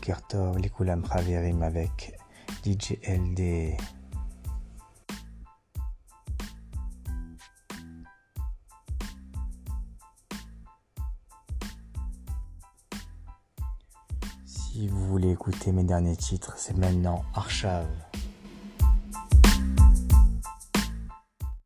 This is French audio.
Bokertov, les Koulam avec DJ LD. Si vous voulez écouter mes derniers titres, c'est maintenant Archav.